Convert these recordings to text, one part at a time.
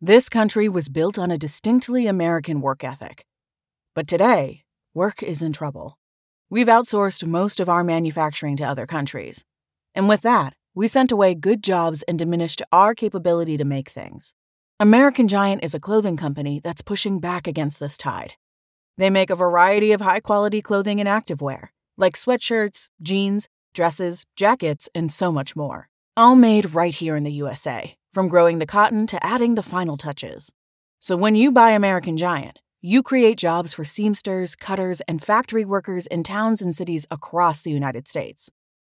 This country was built on a distinctly American work ethic. But today, work is in trouble. We've outsourced most of our manufacturing to other countries. And with that, we sent away good jobs and diminished our capability to make things. American Giant is a clothing company that's pushing back against this tide. They make a variety of high quality clothing and activewear, like sweatshirts, jeans, dresses, jackets, and so much more. All made right here in the USA, from growing the cotton to adding the final touches. So when you buy American Giant, you create jobs for seamsters, cutters, and factory workers in towns and cities across the United States.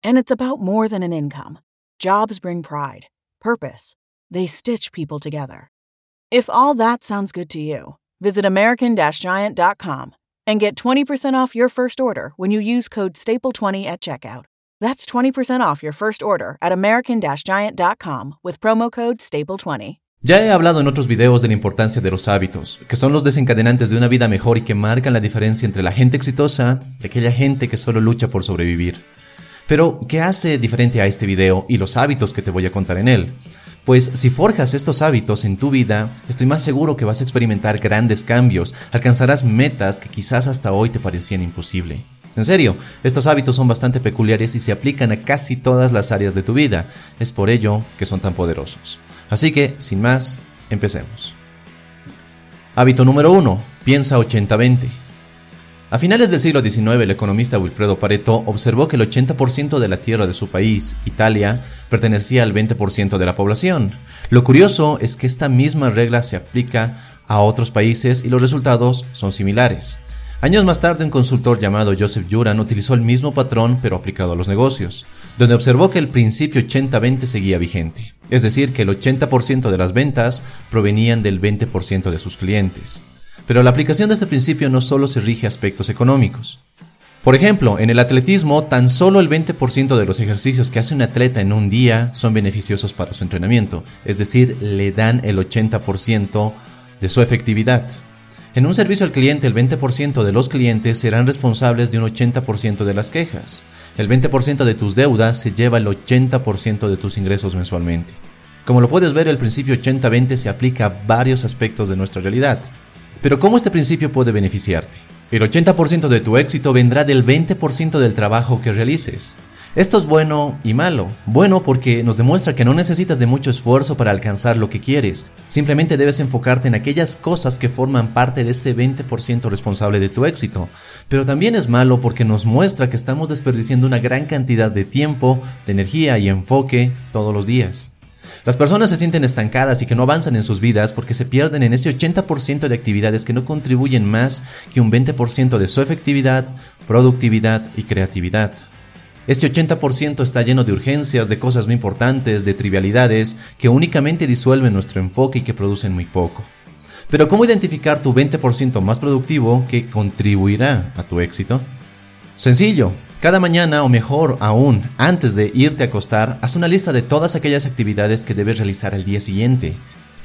And it's about more than an income. Jobs bring pride, purpose. They stitch people together. If all that sounds good to you, visit American Giant.com and get 20% off your first order when you use code STAPLE20 at checkout. That's 20% off your first order at American Giant.com with promo code STAPLE20. Ya he hablado en otros videos de la importancia de los hábitos, que son los desencadenantes de una vida mejor y que marcan la diferencia entre la gente exitosa y aquella gente que solo lucha por sobrevivir. Pero, ¿qué hace diferente a este video y los hábitos que te voy a contar en él? Pues si forjas estos hábitos en tu vida, estoy más seguro que vas a experimentar grandes cambios, alcanzarás metas que quizás hasta hoy te parecían imposible. En serio, estos hábitos son bastante peculiares y se aplican a casi todas las áreas de tu vida. Es por ello que son tan poderosos. Así que, sin más, empecemos. Hábito número 1. Piensa 80-20. A finales del siglo XIX, el economista Wilfredo Pareto observó que el 80% de la tierra de su país, Italia, pertenecía al 20% de la población. Lo curioso es que esta misma regla se aplica a otros países y los resultados son similares. Años más tarde, un consultor llamado Joseph Juran utilizó el mismo patrón pero aplicado a los negocios, donde observó que el principio 80-20 seguía vigente, es decir, que el 80% de las ventas provenían del 20% de sus clientes. Pero la aplicación de este principio no solo se rige a aspectos económicos. Por ejemplo, en el atletismo, tan solo el 20% de los ejercicios que hace un atleta en un día son beneficiosos para su entrenamiento, es decir, le dan el 80% de su efectividad. En un servicio al cliente, el 20% de los clientes serán responsables de un 80% de las quejas. El 20% de tus deudas se lleva el 80% de tus ingresos mensualmente. Como lo puedes ver, el principio 80-20 se aplica a varios aspectos de nuestra realidad. Pero ¿cómo este principio puede beneficiarte? El 80% de tu éxito vendrá del 20% del trabajo que realices. Esto es bueno y malo. Bueno porque nos demuestra que no necesitas de mucho esfuerzo para alcanzar lo que quieres. Simplemente debes enfocarte en aquellas cosas que forman parte de ese 20% responsable de tu éxito. Pero también es malo porque nos muestra que estamos desperdiciando una gran cantidad de tiempo, de energía y enfoque todos los días. Las personas se sienten estancadas y que no avanzan en sus vidas porque se pierden en ese 80% de actividades que no contribuyen más que un 20% de su efectividad, productividad y creatividad. Este 80% está lleno de urgencias, de cosas no importantes, de trivialidades que únicamente disuelven nuestro enfoque y que producen muy poco. Pero ¿cómo identificar tu 20% más productivo que contribuirá a tu éxito? Sencillo, cada mañana o mejor aún, antes de irte a acostar, haz una lista de todas aquellas actividades que debes realizar al día siguiente.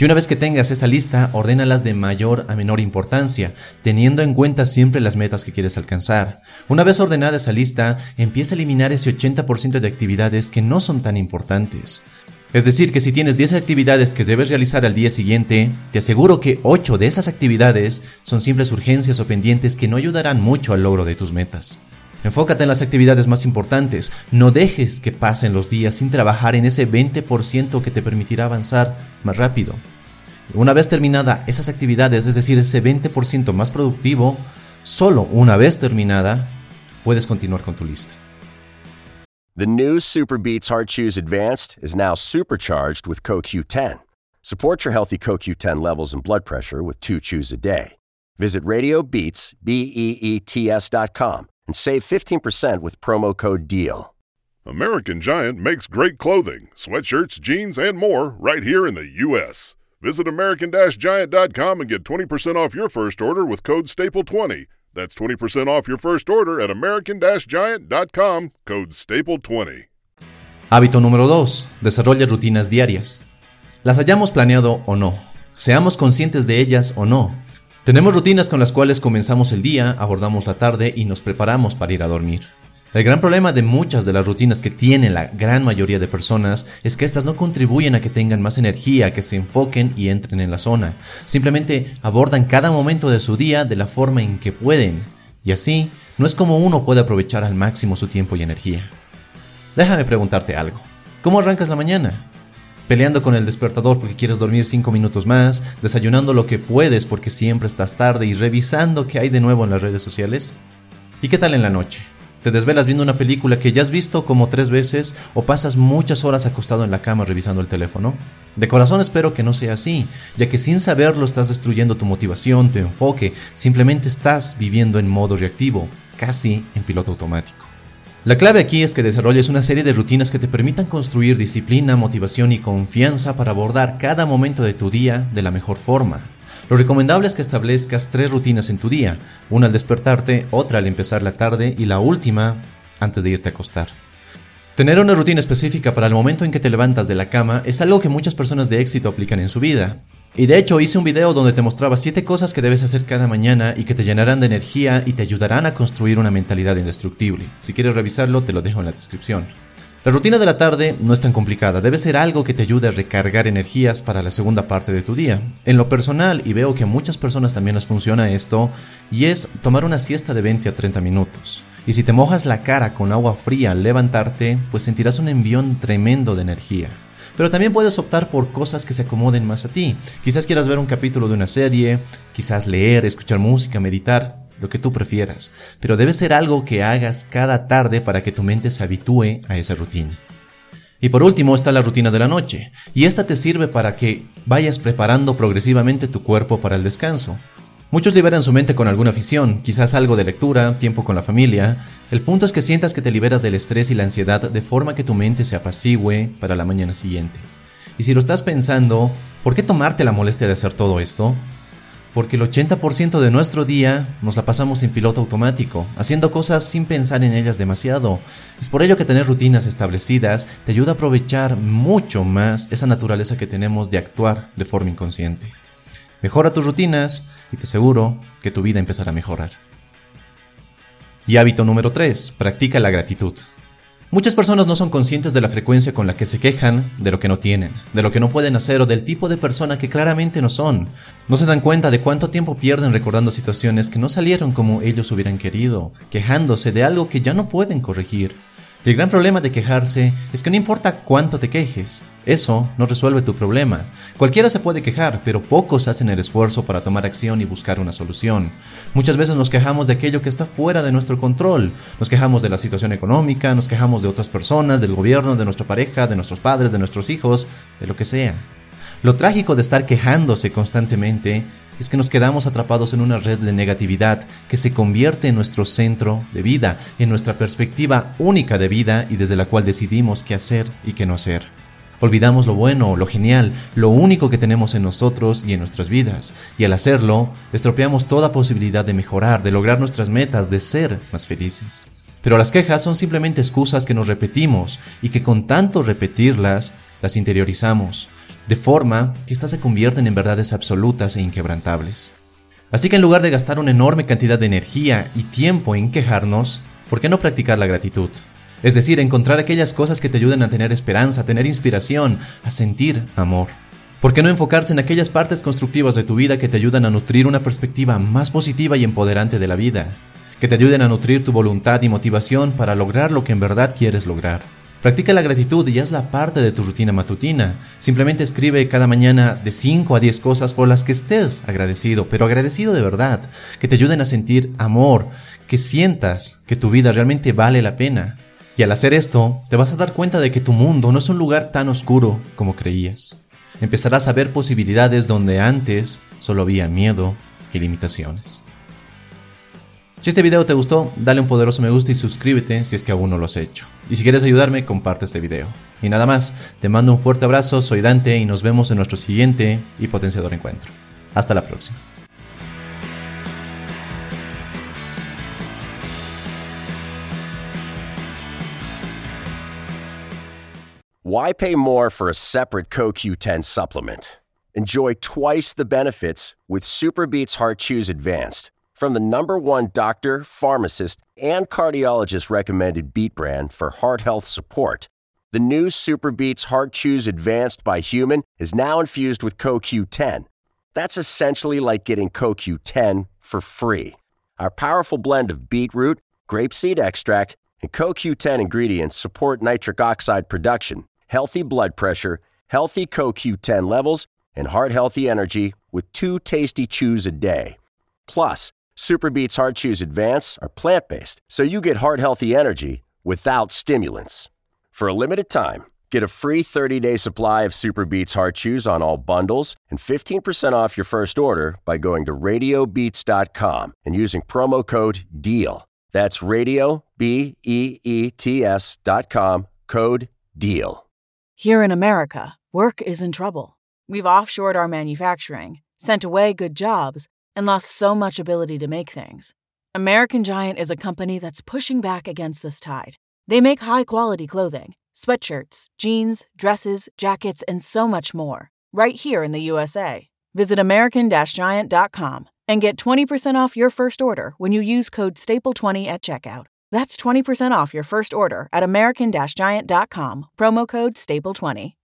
Y una vez que tengas esa lista, ordénalas de mayor a menor importancia, teniendo en cuenta siempre las metas que quieres alcanzar. Una vez ordenada esa lista, empieza a eliminar ese 80% de actividades que no son tan importantes. Es decir, que si tienes 10 actividades que debes realizar al día siguiente, te aseguro que 8 de esas actividades son simples urgencias o pendientes que no ayudarán mucho al logro de tus metas. Enfócate en las actividades más importantes. No dejes que pasen los días sin trabajar en ese 20% que te permitirá avanzar más rápido. Una vez terminada esas actividades, es decir, ese 20% más productivo, solo una vez terminada, puedes continuar con tu lista. The new Super Beats Heart Chews Advanced is now supercharged with CoQ10. Support your healthy CoQ10 levels and blood pressure with two chews a day. Visit RadioBeats, B-E-E-T-S dot com and save 15% with promo code DEAL. American Giant makes great clothing, sweatshirts, jeans, and more right here in the U.S. Visit American-Giant.com and get 20% off your first order with code STAPLE20. That's 20% off your first order at American-Giant.com, code STAPLE20. Hábito número 2. Desarrolla rutinas diarias. Las hayamos planeado o no, seamos conscientes de ellas o no, tenemos rutinas con las cuales comenzamos el día, abordamos la tarde y nos preparamos para ir a dormir. El gran problema de muchas de las rutinas que tienen la gran mayoría de personas es que estas no contribuyen a que tengan más energía, que se enfoquen y entren en la zona. Simplemente abordan cada momento de su día de la forma en que pueden. Y así, no es como uno puede aprovechar al máximo su tiempo y energía. Déjame preguntarte algo. ¿Cómo arrancas la mañana? Peleando con el despertador porque quieres dormir 5 minutos más, desayunando lo que puedes porque siempre estás tarde y revisando qué hay de nuevo en las redes sociales. ¿Y qué tal en la noche? ¿Te desvelas viendo una película que ya has visto como tres veces o pasas muchas horas acostado en la cama revisando el teléfono? De corazón espero que no sea así, ya que sin saberlo estás destruyendo tu motivación, tu enfoque, simplemente estás viviendo en modo reactivo, casi en piloto automático. La clave aquí es que desarrolles una serie de rutinas que te permitan construir disciplina, motivación y confianza para abordar cada momento de tu día de la mejor forma. Lo recomendable es que establezcas tres rutinas en tu día, una al despertarte, otra al empezar la tarde y la última antes de irte a acostar. Tener una rutina específica para el momento en que te levantas de la cama es algo que muchas personas de éxito aplican en su vida. Y de hecho hice un video donde te mostraba 7 cosas que debes hacer cada mañana y que te llenarán de energía y te ayudarán a construir una mentalidad indestructible. Si quieres revisarlo te lo dejo en la descripción. La rutina de la tarde no es tan complicada, debe ser algo que te ayude a recargar energías para la segunda parte de tu día. En lo personal, y veo que a muchas personas también les funciona esto, y es tomar una siesta de 20 a 30 minutos. Y si te mojas la cara con agua fría al levantarte, pues sentirás un envión tremendo de energía. Pero también puedes optar por cosas que se acomoden más a ti. Quizás quieras ver un capítulo de una serie, quizás leer, escuchar música, meditar lo que tú prefieras, pero debe ser algo que hagas cada tarde para que tu mente se habitúe a esa rutina. Y por último está la rutina de la noche, y esta te sirve para que vayas preparando progresivamente tu cuerpo para el descanso. Muchos liberan su mente con alguna afición, quizás algo de lectura, tiempo con la familia. El punto es que sientas que te liberas del estrés y la ansiedad de forma que tu mente se apacigüe para la mañana siguiente. Y si lo estás pensando, ¿por qué tomarte la molestia de hacer todo esto? porque el 80% de nuestro día nos la pasamos en piloto automático, haciendo cosas sin pensar en ellas demasiado. Es por ello que tener rutinas establecidas te ayuda a aprovechar mucho más esa naturaleza que tenemos de actuar de forma inconsciente. Mejora tus rutinas y te aseguro que tu vida empezará a mejorar. Y hábito número 3. Practica la gratitud. Muchas personas no son conscientes de la frecuencia con la que se quejan de lo que no tienen, de lo que no pueden hacer o del tipo de persona que claramente no son. No se dan cuenta de cuánto tiempo pierden recordando situaciones que no salieron como ellos hubieran querido, quejándose de algo que ya no pueden corregir. Y el gran problema de quejarse es que no importa cuánto te quejes, eso no resuelve tu problema. Cualquiera se puede quejar, pero pocos hacen el esfuerzo para tomar acción y buscar una solución. Muchas veces nos quejamos de aquello que está fuera de nuestro control. Nos quejamos de la situación económica, nos quejamos de otras personas, del gobierno, de nuestra pareja, de nuestros padres, de nuestros hijos, de lo que sea. Lo trágico de estar quejándose constantemente es que nos quedamos atrapados en una red de negatividad que se convierte en nuestro centro de vida, en nuestra perspectiva única de vida y desde la cual decidimos qué hacer y qué no hacer. Olvidamos lo bueno, lo genial, lo único que tenemos en nosotros y en nuestras vidas, y al hacerlo, estropeamos toda posibilidad de mejorar, de lograr nuestras metas, de ser más felices. Pero las quejas son simplemente excusas que nos repetimos y que con tanto repetirlas, las interiorizamos, de forma que éstas se convierten en verdades absolutas e inquebrantables. Así que en lugar de gastar una enorme cantidad de energía y tiempo en quejarnos, ¿por qué no practicar la gratitud? Es decir, encontrar aquellas cosas que te ayuden a tener esperanza, a tener inspiración, a sentir amor. ¿Por qué no enfocarse en aquellas partes constructivas de tu vida que te ayudan a nutrir una perspectiva más positiva y empoderante de la vida? Que te ayuden a nutrir tu voluntad y motivación para lograr lo que en verdad quieres lograr. Practica la gratitud y hazla parte de tu rutina matutina. Simplemente escribe cada mañana de 5 a 10 cosas por las que estés agradecido, pero agradecido de verdad, que te ayuden a sentir amor, que sientas que tu vida realmente vale la pena. Y al hacer esto, te vas a dar cuenta de que tu mundo no es un lugar tan oscuro como creías. Empezarás a ver posibilidades donde antes solo había miedo y limitaciones. Si este video te gustó, dale un poderoso me gusta y suscríbete si es que aún no lo has hecho. Y si quieres ayudarme, comparte este video. Y nada más, te mando un fuerte abrazo, soy Dante y nos vemos en nuestro siguiente y potenciador encuentro. Hasta la próxima. Why pay more for a separate CoQ10 supplement? Enjoy twice the benefits with Superbeats Heart Chews Advanced from the number one doctor, pharmacist, and cardiologist recommended beet brand for heart health support. The new Super Beats Heart Chews Advanced by Human is now infused with CoQ10. That's essentially like getting CoQ10 for free. Our powerful blend of beetroot, grapeseed extract, and CoQ10 ingredients support nitric oxide production, healthy blood pressure, healthy CoQ10 levels, and heart healthy energy with two tasty chews a day. Plus, Superbeats Heart Chews Advance are plant based, so you get heart healthy energy without stimulants. For a limited time, get a free 30 day supply of Superbeats Heart Chews on all bundles and 15% off your first order by going to radiobeats.com and using promo code DEAL. That's radio, B E E T S dot com, code DEAL. Here in America, work is in trouble. We've offshored our manufacturing, sent away good jobs, and lost so much ability to make things. American Giant is a company that's pushing back against this tide. They make high quality clothing, sweatshirts, jeans, dresses, jackets, and so much more, right here in the USA. Visit American Giant.com and get 20% off your first order when you use code STAPLE20 at checkout. That's 20% off your first order at American Giant.com, promo code STAPLE20.